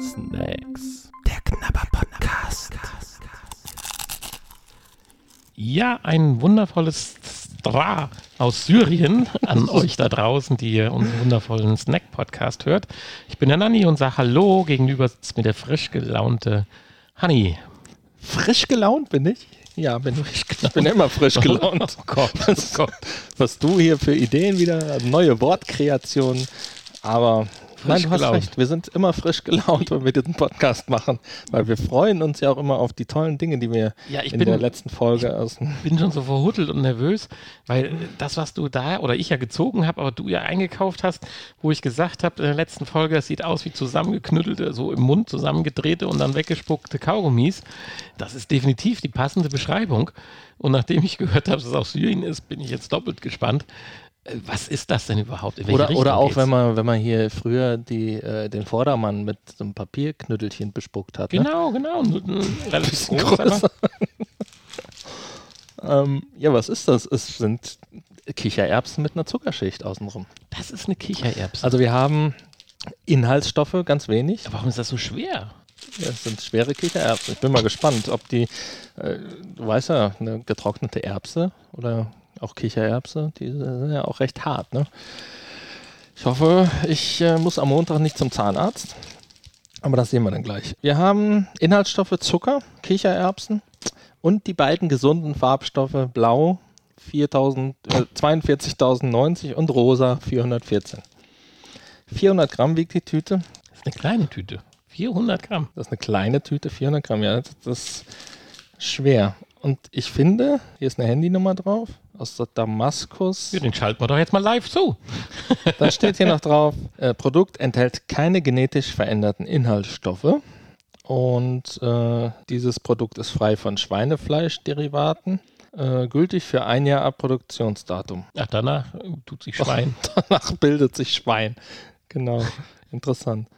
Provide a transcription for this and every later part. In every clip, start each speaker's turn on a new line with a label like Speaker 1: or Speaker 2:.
Speaker 1: Snacks. Der Knabber Podcast. Ja, ein wundervolles Stra aus Syrien an euch da draußen, die ihr unseren wundervollen Snack-Podcast hört. Ich bin der Nanni und sage Hallo. Gegenüber sitzt mir der frisch gelaunte Hanni.
Speaker 2: Frisch gelaunt bin ich? Ja, bin ich. Ich bin immer frisch gelaunt.
Speaker 1: Oh Gott, oh
Speaker 2: Was,
Speaker 1: Gott.
Speaker 2: was du hier für Ideen wieder, neue Wortkreationen. Aber nein, du hast
Speaker 1: gelaunt.
Speaker 2: recht. Wir sind immer frisch gelaunt, wenn wir diesen Podcast machen, weil wir freuen uns ja auch immer auf die tollen Dinge, die wir
Speaker 1: Ja, ich
Speaker 2: in
Speaker 1: bin-
Speaker 2: der letzten Folge aus dem
Speaker 1: bin schon so verhuttelt und nervös, weil das, was du da oder ich ja gezogen habe, aber du ja eingekauft hast, wo ich gesagt habe in der letzten Folge, das sieht aus wie zusammengeknüttelte, so im Mund zusammengedrehte und dann weggespuckte Kaugummis. Das ist definitiv die passende Beschreibung. Und nachdem ich gehört habe, dass es aus Syrien ist, bin ich jetzt doppelt gespannt. Äh, Was ist das denn überhaupt?
Speaker 2: Oder, oder auch,
Speaker 1: geht's?
Speaker 2: wenn man, wenn man hier früher die, äh, den Vordermann mit so einem Papierknüttelchen bespuckt hat. Ne?
Speaker 1: Genau, genau. Relativ
Speaker 2: Bisschen
Speaker 1: groß, aber-
Speaker 2: größer. Ähm, ja, was ist das? Es sind Kichererbsen mit einer Zuckerschicht außenrum.
Speaker 1: Das ist eine Kichererbse.
Speaker 2: Also wir haben Inhaltsstoffe, ganz wenig.
Speaker 1: Warum ist das so schwer?
Speaker 2: Ja, Es sind schwere Kichererbsen. Ich bin mal gespannt, ob die, äh, du weißt ja, eine getrocknete Erbse oder auch Kichererbse, die sind ja auch recht hart. Ne? Ich hoffe, ich äh, muss am Montag nicht zum Zahnarzt. Aber das sehen wir dann gleich. Wir haben Inhaltsstoffe Zucker, Kichererbsen und die beiden gesunden Farbstoffe Blau 4000, äh, 42.090 und Rosa 414. 400 Gramm wiegt die Tüte.
Speaker 1: Das ist eine kleine Tüte. 400 Gramm.
Speaker 2: Das ist eine kleine Tüte, 400 Gramm. Ja, das, das ist schwer. Und ich finde, hier ist eine Handynummer drauf aus der Damaskus.
Speaker 1: Ja, den schalten wir doch jetzt mal live zu.
Speaker 2: Da steht hier noch drauf, äh, Produkt enthält keine genetisch veränderten Inhaltsstoffe. Und äh, dieses Produkt ist frei von Schweinefleischderivaten. Äh, gültig für ein Jahr ab Produktionsdatum.
Speaker 1: Ach, danach äh, tut sich Schwein.
Speaker 2: Danach bildet sich Schwein. Genau. Interessant.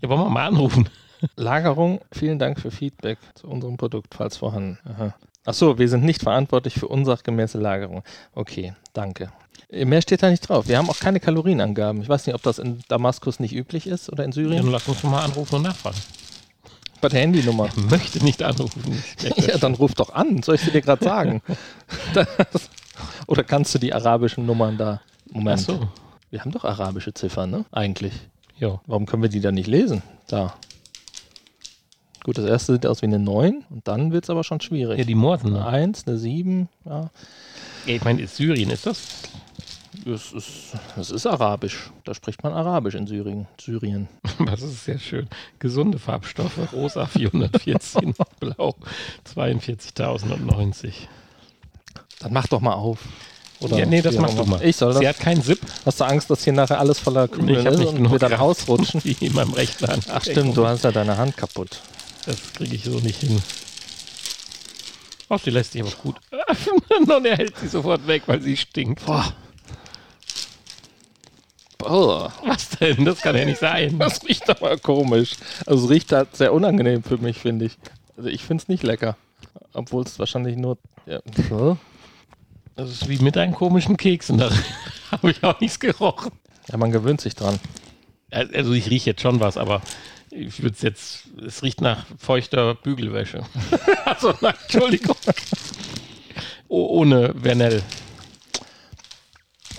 Speaker 1: Ja, wollen wir mal anrufen.
Speaker 2: Lagerung, vielen Dank für Feedback zu unserem Produkt, falls vorhanden. Aha. Achso, wir sind nicht verantwortlich für unsachgemäße Lagerung. Okay, danke. Mehr steht da nicht drauf. Wir haben auch keine Kalorienangaben. Ich weiß nicht, ob das in Damaskus nicht üblich ist oder in
Speaker 1: Ja,
Speaker 2: Syrien.
Speaker 1: Dann lass uns doch mal anrufen und nachfragen.
Speaker 2: Bei der Handynummer.
Speaker 1: Möchte nicht anrufen.
Speaker 2: Ja, dann ruf doch an. Soll ich sie dir gerade sagen? Das, oder kannst du die arabischen Nummern da? Moment.
Speaker 1: Ach so.
Speaker 2: Wir haben doch arabische Ziffern, ne? Eigentlich.
Speaker 1: Ja.
Speaker 2: Warum können wir die dann nicht lesen? Da. Gut, das erste sieht aus wie eine 9 und dann wird es aber schon schwierig.
Speaker 1: ja, die Morsen.
Speaker 2: Eine 1, eine 7, ja.
Speaker 1: Ich meine, ist Syrien, ist das?
Speaker 2: Es ist, es ist arabisch. Da spricht man arabisch in Syrien. Syrien.
Speaker 1: Das ist sehr schön. Gesunde Farbstoffe. Rosa 414, blau 42.090.
Speaker 2: Dann mach doch mal auf. Oder
Speaker 1: Ja, nee, das mach du mal.
Speaker 2: Ich soll
Speaker 1: Sie
Speaker 2: das.
Speaker 1: hat keinen Zip.
Speaker 2: Hast du Angst, dass hier nachher alles voller
Speaker 1: Nee, ich hab
Speaker 2: ist und wir dann
Speaker 1: Kraft.
Speaker 2: ausrutschen?
Speaker 1: Wie in meinem rechten Hand.
Speaker 2: Ach stimmt, du hast ja deine Hand kaputt.
Speaker 1: Das kriege ich so nicht hin. Ach, die lässt sich aber gut. Und er hält sie sofort weg, weil sie stinkt.
Speaker 2: Boah. Boah.
Speaker 1: Was denn? Das kann ja nicht sein.
Speaker 2: Das riecht aber komisch. Also es riecht halt sehr unangenehm für mich, finde ich. Also ich finde es nicht lecker. Obwohl es wahrscheinlich nur... Ja. So.
Speaker 1: Das ist wie mit deinen komischen Keksen. Da habe ich auch nichts gerochen.
Speaker 2: ja, man gewöhnt sich dran.
Speaker 1: Also ich rieche jetzt schon was, aber ich würde es jetzt, es riecht nach feuchter Bügelwäsche. also, nein, Entschuldigung. Oh, ohne Vernell.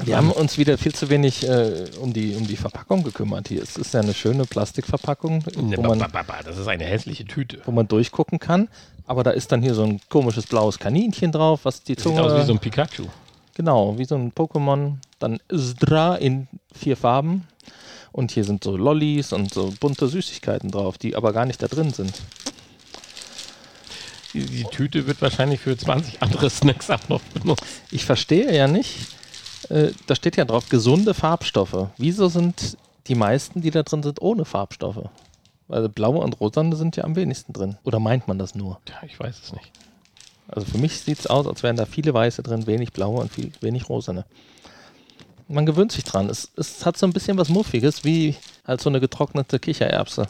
Speaker 2: Wir haben uns wieder viel zu wenig äh, um, die, um die Verpackung gekümmert hier. Es ist ja eine schöne Plastikverpackung,
Speaker 1: Ne,
Speaker 2: wo man,
Speaker 1: Das ist eine hässliche Tüte.
Speaker 2: wo man durchgucken kann. Aber da ist dann hier so ein komisches blaues Kaninchen drauf, was die
Speaker 1: Sieht
Speaker 2: Zunge...
Speaker 1: aus wie so ein Pikachu.
Speaker 2: Genau, wie so ein Pokémon. Dann Zdra in vier Farben. Und hier sind so Lollis und so bunte Süßigkeiten drauf, die aber gar nicht da drin sind.
Speaker 1: Die, die Tüte wird wahrscheinlich für 20 andere Snacks auch noch benutzt.
Speaker 2: Ich verstehe ja nicht, äh, da steht ja drauf, gesunde Farbstoffe. Wieso sind die meisten, die da drin sind, ohne Farbstoffe? Weil blaue und rosane sind ja am wenigsten drin. Oder meint man das nur?
Speaker 1: Ja, ich weiß es nicht.
Speaker 2: Also für mich sieht es aus, als wären da viele weiße drin, wenig blaue und viel, wenig rosane man gewöhnt sich dran. Es, es hat so ein bisschen was Muffiges, wie halt so eine getrocknete Kichererbse.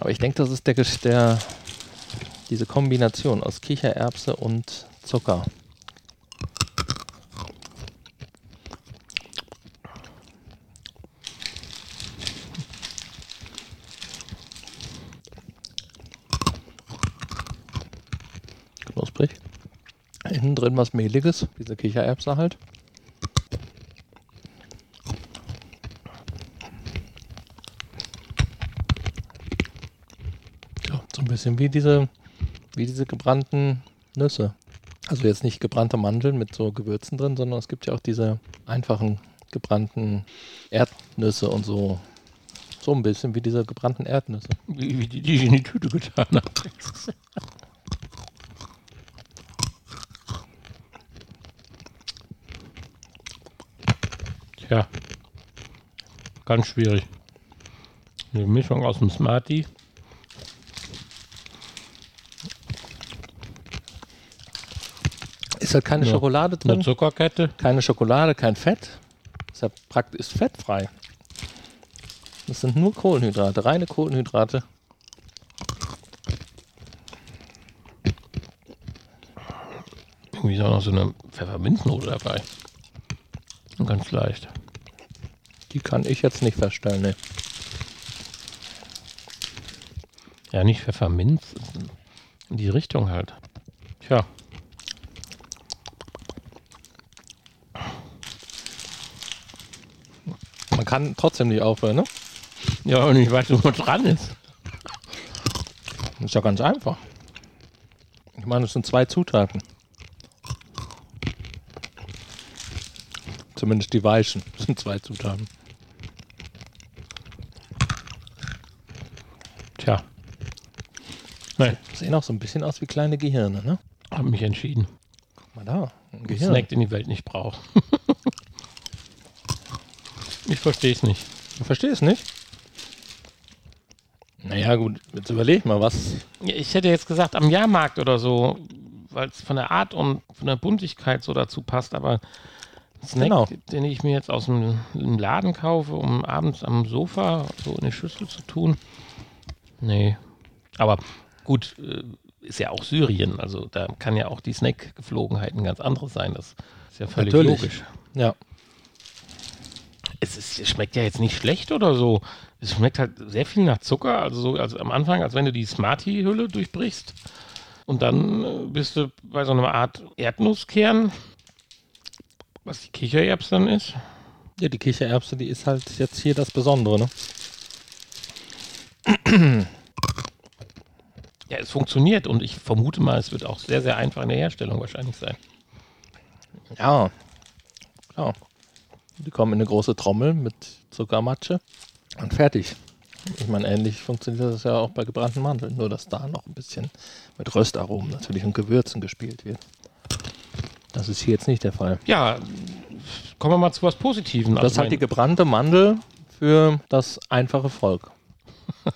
Speaker 2: Aber ich denke, das ist der, der, diese Kombination aus Kichererbse und Zucker. Knusprig. Innen drin was Mehliges, diese Kichererbse halt. Bisschen wie diese, wie diese gebrannten Nüsse. Also jetzt nicht gebrannte Mandeln mit so Gewürzen drin, sondern es gibt ja auch diese einfachen gebrannten Erdnüsse und so. So ein bisschen wie diese gebrannten Erdnüsse.
Speaker 1: Wie, wie die, die ich in die Tüte getan habe. Tja, ganz schwierig. Eine Mischung aus dem Smartie.
Speaker 2: Ist halt keine
Speaker 1: Ja.
Speaker 2: Schokolade
Speaker 1: Eine
Speaker 2: drin,
Speaker 1: Zuckerkette.
Speaker 2: keine Schokolade, kein Fett. Ist ja praktisch ist fettfrei. Das sind nur Kohlenhydrate, reine Kohlenhydrate.
Speaker 1: Irgendwie ist auch noch so eine Pfefferminznote dabei. Ganz leicht.
Speaker 2: Die kann ich jetzt nicht feststellen. Nee.
Speaker 1: Ja, nicht Pfefferminz. In die Richtung halt. Tja.
Speaker 2: Kann trotzdem nicht aufhören, ne?
Speaker 1: Ja, und ich weiß, wo dran ist.
Speaker 2: Das ist ja ganz einfach. Ich meine, es sind zwei Zutaten. Zumindest die weichen sind zwei Zutaten.
Speaker 1: Tja. Nein,
Speaker 2: Sehen auch so ein bisschen aus wie kleine Gehirne, ne?
Speaker 1: habe mich entschieden.
Speaker 2: Guck mal da, Ein Gehirn.
Speaker 1: Snack, den die Welt nicht braucht. ich verstehe es nicht.
Speaker 2: Du verstehst nicht? Naja, gut, jetzt überleg mal, was.
Speaker 1: Ich hätte jetzt gesagt, am Jahrmarkt oder so, weil es von der Art und von der Buntigkeit so dazu passt, aber Snack,
Speaker 2: Genau.
Speaker 1: den ich mir jetzt aus dem, Laden kaufe, um abends am Sofa so in die Schüssel zu tun. Nee. Aber gut, äh, ist ja auch Syrien, also da kann ja auch die Snack-Geflogenheiten ganz andere sein. Das ist ja völlig
Speaker 2: Natürlich.
Speaker 1: logisch.
Speaker 2: Ja.
Speaker 1: Es, ist, es schmeckt ja jetzt nicht schlecht oder so. Es schmeckt halt sehr viel nach Zucker. Also, so, also am Anfang, als wenn du die Smartie-Hülle durchbrichst. Und dann äh, bist du bei so einer Art Erdnusskern, was die Kichererbse dann ist.
Speaker 2: Ja, die Kichererbse, die ist halt jetzt hier das Besondere, ne?
Speaker 1: Ja, es funktioniert und ich vermute mal, es wird auch sehr, sehr einfach in der Herstellung wahrscheinlich sein.
Speaker 2: Ja. Klar. Die kommen in eine große Trommel mit Zuckermatsche und fertig. Ich meine, ähnlich funktioniert das ja auch bei gebrannten Mandeln, nur dass da noch ein bisschen mit Röstaromen natürlich und Gewürzen gespielt wird. Das ist hier jetzt nicht der Fall.
Speaker 1: Ja, kommen wir mal zu was Positivem.
Speaker 2: Das ist halt die gebrannte Mandel für das einfache Volk.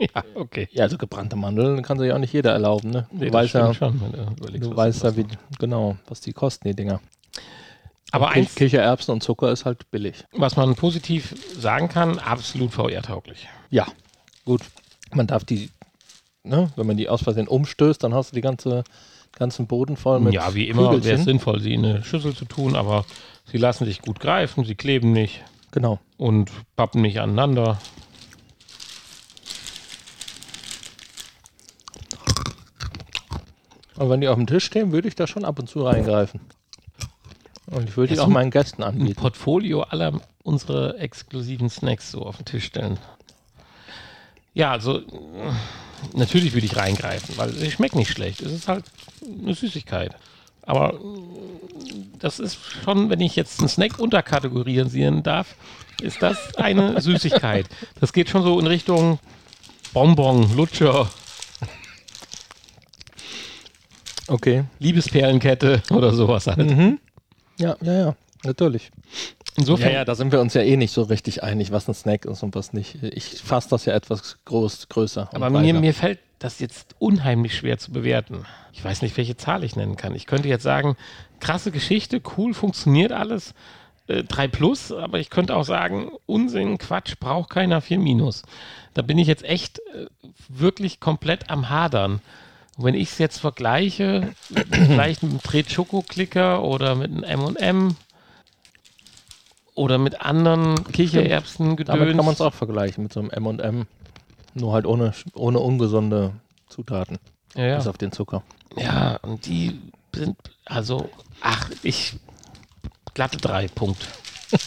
Speaker 1: Ja, okay.
Speaker 2: Ja, also gebrannte Mandeln kann sich auch nicht jeder erlauben, ne?
Speaker 1: Nee,
Speaker 2: du weißt ja,
Speaker 1: schon, du
Speaker 2: weißt ja, wie, genau, was die kosten, die Dinger.
Speaker 1: Aber eins,
Speaker 2: Kichererbsen und Zucker ist halt billig.
Speaker 1: was man positiv sagen kann, absolut VR-tauglich.
Speaker 2: Ja, gut. Man darf die, ne, wenn man die aus Versehen umstößt, dann hast du die ganze, ganzen Boden voll mit
Speaker 1: Ja, wie immer wäre es sinnvoll, sie in eine Schüssel zu tun, aber sie lassen sich gut greifen, sie kleben nicht
Speaker 2: Genau.
Speaker 1: und pappen nicht aneinander.
Speaker 2: Und wenn die auf dem Tisch stehen, würde ich da schon ab und zu reingreifen. Und ich würde
Speaker 1: Ja,
Speaker 2: auch meinen Gästen
Speaker 1: Ein
Speaker 2: anbieten.
Speaker 1: Portfolio aller unsere exklusiven Snacks so auf den Tisch stellen. Ja, also natürlich würde ich reingreifen, weil sie schmeckt nicht schlecht. Es ist halt eine Süßigkeit. Aber das ist schon, wenn ich jetzt einen Snack unterkategorisieren darf, ist das eine Süßigkeit. Das geht schon so in Richtung Bonbon, Lutscher,
Speaker 2: Okay.
Speaker 1: Liebesperlenkette oder sowas halt.
Speaker 2: Mhm. Ja, ja, ja, natürlich.
Speaker 1: Insofern,
Speaker 2: Ja, ja, da sind wir uns ja eh nicht so richtig einig, was ein Snack ist und was nicht. Ich fasse das ja etwas groß, größer.
Speaker 1: aber mir, mir fällt das jetzt unheimlich schwer zu bewerten. Ich weiß nicht, welche Zahl ich nennen kann. Ich könnte jetzt sagen, krasse Geschichte, cool, funktioniert alles. Äh, 3 plus, aber ich könnte auch sagen, Unsinn, Quatsch, braucht keiner 4 minus. Da bin ich jetzt echt äh, wirklich komplett am Hadern. Und wenn ich es jetzt vergleiche, vielleicht mit einem Tret Schoko-Klicker oder mit einem M&M oder mit anderen Kichererbsen
Speaker 2: Damit kann man es auch vergleichen mit so einem M&M. Nur halt ohne, ohne ungesunde Zutaten.
Speaker 1: Ja, ja.
Speaker 2: Bis auf den Zucker.
Speaker 1: Ja, und die sind, also, ach, ich, glatte drei, Punkt.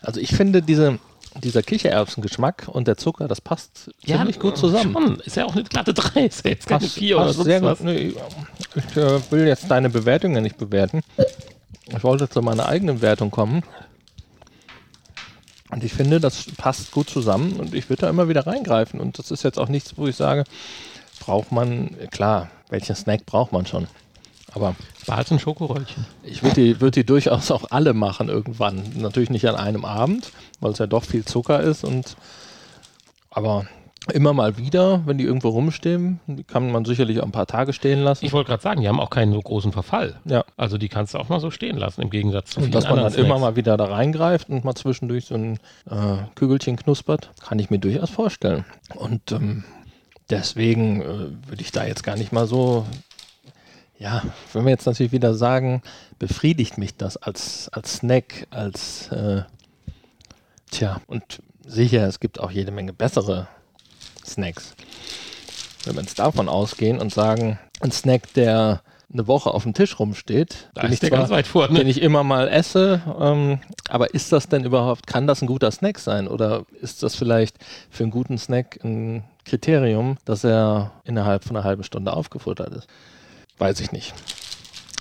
Speaker 2: Also ich finde diese, dieser Kichererbsengeschmack und der Zucker, das passt ziemlich gut zusammen.
Speaker 1: Schon. Ist ja auch eine glatte drei, ist ja jetzt keine
Speaker 2: Passt-
Speaker 1: vier oder
Speaker 2: passt
Speaker 1: sonst was.
Speaker 2: Nee, ich äh, will jetzt deine Bewertung ja nicht bewerten. Ich wollte zu meiner eigenen Wertung kommen. Und ich finde, das passt gut zusammen und ich würde da immer wieder reingreifen. Und das ist jetzt auch nichts, wo ich sage, braucht man, klar, welchen Snack braucht man schon. Aber
Speaker 1: Halt ein Schokoröllchen.
Speaker 2: ich würde die, würd die durchaus auch alle machen irgendwann. Natürlich nicht an einem Abend, weil es ja doch viel Zucker ist. Und aber immer mal wieder, wenn die irgendwo rumstehen, die kann man sicherlich auch ein paar Tage stehen lassen.
Speaker 1: Ich wollte gerade sagen, die haben auch keinen so großen Verfall.
Speaker 2: ja.
Speaker 1: Also die kannst du auch mal so stehen lassen, im Gegensatz zu
Speaker 2: Und
Speaker 1: vielen
Speaker 2: dass man dann immer mal wieder da reingreift und mal zwischendurch so ein äh, Kügelchen knuspert, kann ich mir durchaus vorstellen. Und ähm, deswegen äh, würde ich da jetzt gar nicht mal so, ja, wenn wir jetzt natürlich wieder sagen, befriedigt mich das als, als Snack, als, äh, tja, und sicher, es gibt auch jede Menge bessere Snacks. Wenn wir jetzt davon ausgehen und sagen, ein Snack, der eine Woche auf dem Tisch rumsteht,
Speaker 1: Da
Speaker 2: den
Speaker 1: ist
Speaker 2: ich zwar-
Speaker 1: ganz weit vorne.
Speaker 2: den ich immer mal esse. Ähm, aber ist das denn überhaupt, kann das ein guter Snack sein? Oder ist das vielleicht für einen guten Snack ein Kriterium, dass er innerhalb von einer halben Stunde aufgefuttert ist? Weiß ich nicht.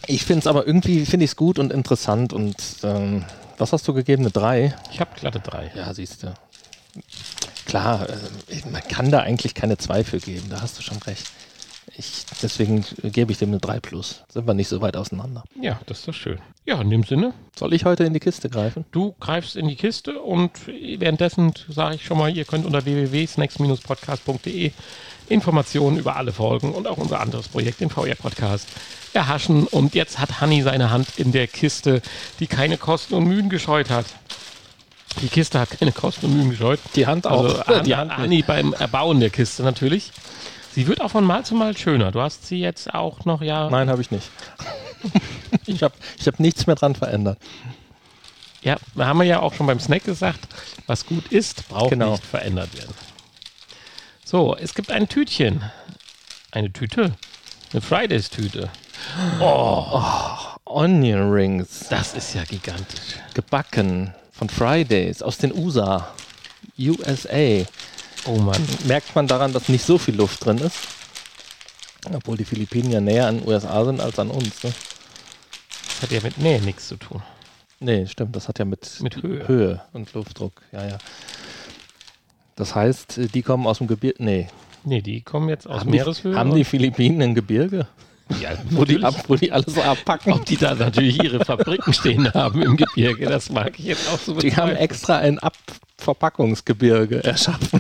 Speaker 2: Ich finde es aber irgendwie, finde ich es gut und interessant und ähm, was hast du gegeben? Eine 3?
Speaker 1: Ich habe glatte drei.
Speaker 2: Ja, siehst du. Klar, äh, man kann da eigentlich keine 2 für geben, da hast du schon recht. Ich, deswegen gebe ich dem eine 3 plus. Sind wir nicht so weit auseinander.
Speaker 1: Ja, das ist doch schön. Ja, in dem Sinne,
Speaker 2: Soll ich heute in die Kiste greifen?
Speaker 1: du greifst in die Kiste und währenddessen sage ich schon mal, ihr könnt unter www.snacks-podcast.de Informationen über alle Folgen und auch unser anderes Projekt, den VR-Podcast, erhaschen. Und jetzt hat Hanni seine Hand in der Kiste, die keine Kosten und Mühen gescheut hat. Die Kiste hat keine Kosten und Mühen gescheut.
Speaker 2: Die Hand auch.
Speaker 1: Also
Speaker 2: die Hand.
Speaker 1: Hanni beim Erbauen der Kiste natürlich. Sie wird auch von Mal zu Mal schöner. Du hast sie jetzt auch noch, ja.
Speaker 2: Nein, habe ich nicht. ich habe ich hab nichts mehr dran verändert.
Speaker 1: Ja, haben wir ja auch schon beim Snack gesagt, was gut ist, braucht
Speaker 2: Genau.
Speaker 1: nicht verändert werden. So, es gibt ein Tütchen. Eine Tüte. Eine Fridays-Tüte.
Speaker 2: Onion Rings,
Speaker 1: Das ist ja gigantisch.
Speaker 2: gebacken von Fridays aus den USA. USA.
Speaker 1: Oh Mann.
Speaker 2: Merkt man daran, dass nicht so viel Luft drin ist? Obwohl die Philippinen ja näher an den USA sind als an uns. Ne?
Speaker 1: Das hat ja mit Nähe nichts zu tun.
Speaker 2: Nee, stimmt, das hat ja mit,
Speaker 1: Mit Höhe.
Speaker 2: Höhe und Luftdruck. Ja, ja. Das heißt, die kommen aus dem Gebirge. Nee.
Speaker 1: Nee, die kommen jetzt aus
Speaker 2: haben die,
Speaker 1: Meereshöhe.
Speaker 2: haben die Philippinen ein Gebirge?
Speaker 1: Ja,
Speaker 2: Wo die, ab, wo die alles so abpacken?
Speaker 1: Ob die da natürlich ihre Fabriken stehen haben im Gebirge, das mag ich jetzt auch so
Speaker 2: Die haben extra ein Abverpackungsgebirge erschaffen.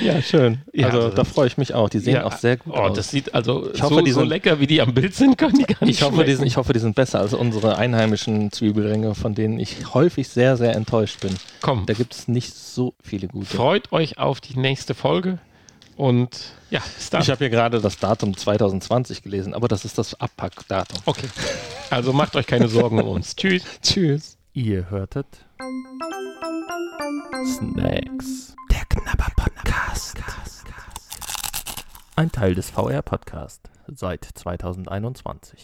Speaker 2: ja, schön.
Speaker 1: Ja,
Speaker 2: also
Speaker 1: also-
Speaker 2: da freue ich mich auch. Die sehen
Speaker 1: Ja,
Speaker 2: auch sehr gut
Speaker 1: oh,
Speaker 2: aus.
Speaker 1: das sieht also
Speaker 2: Ich hoffe,
Speaker 1: so,
Speaker 2: die
Speaker 1: so
Speaker 2: sind-
Speaker 1: lecker, wie die am Bild sind, können die gar nicht
Speaker 2: ich, hoffe, die sind, ich hoffe, die sind besser als unsere einheimischen Zwiebelringe, von denen ich häufig sehr, sehr enttäuscht bin.
Speaker 1: Komm,
Speaker 2: Da gibt es nicht so viele gute.
Speaker 1: freut euch auf die nächste Folge und ja, dann.
Speaker 2: Ich habe hier gerade das Datum 2020 gelesen, aber das ist das Abpackdatum.
Speaker 1: okay, also macht euch keine Sorgen um uns. Tschüss.
Speaker 2: Tschüss.
Speaker 3: Ihr hörtet Snacks. Der Knabber Podcast. Ein Teil des VR Podcast seit 2021.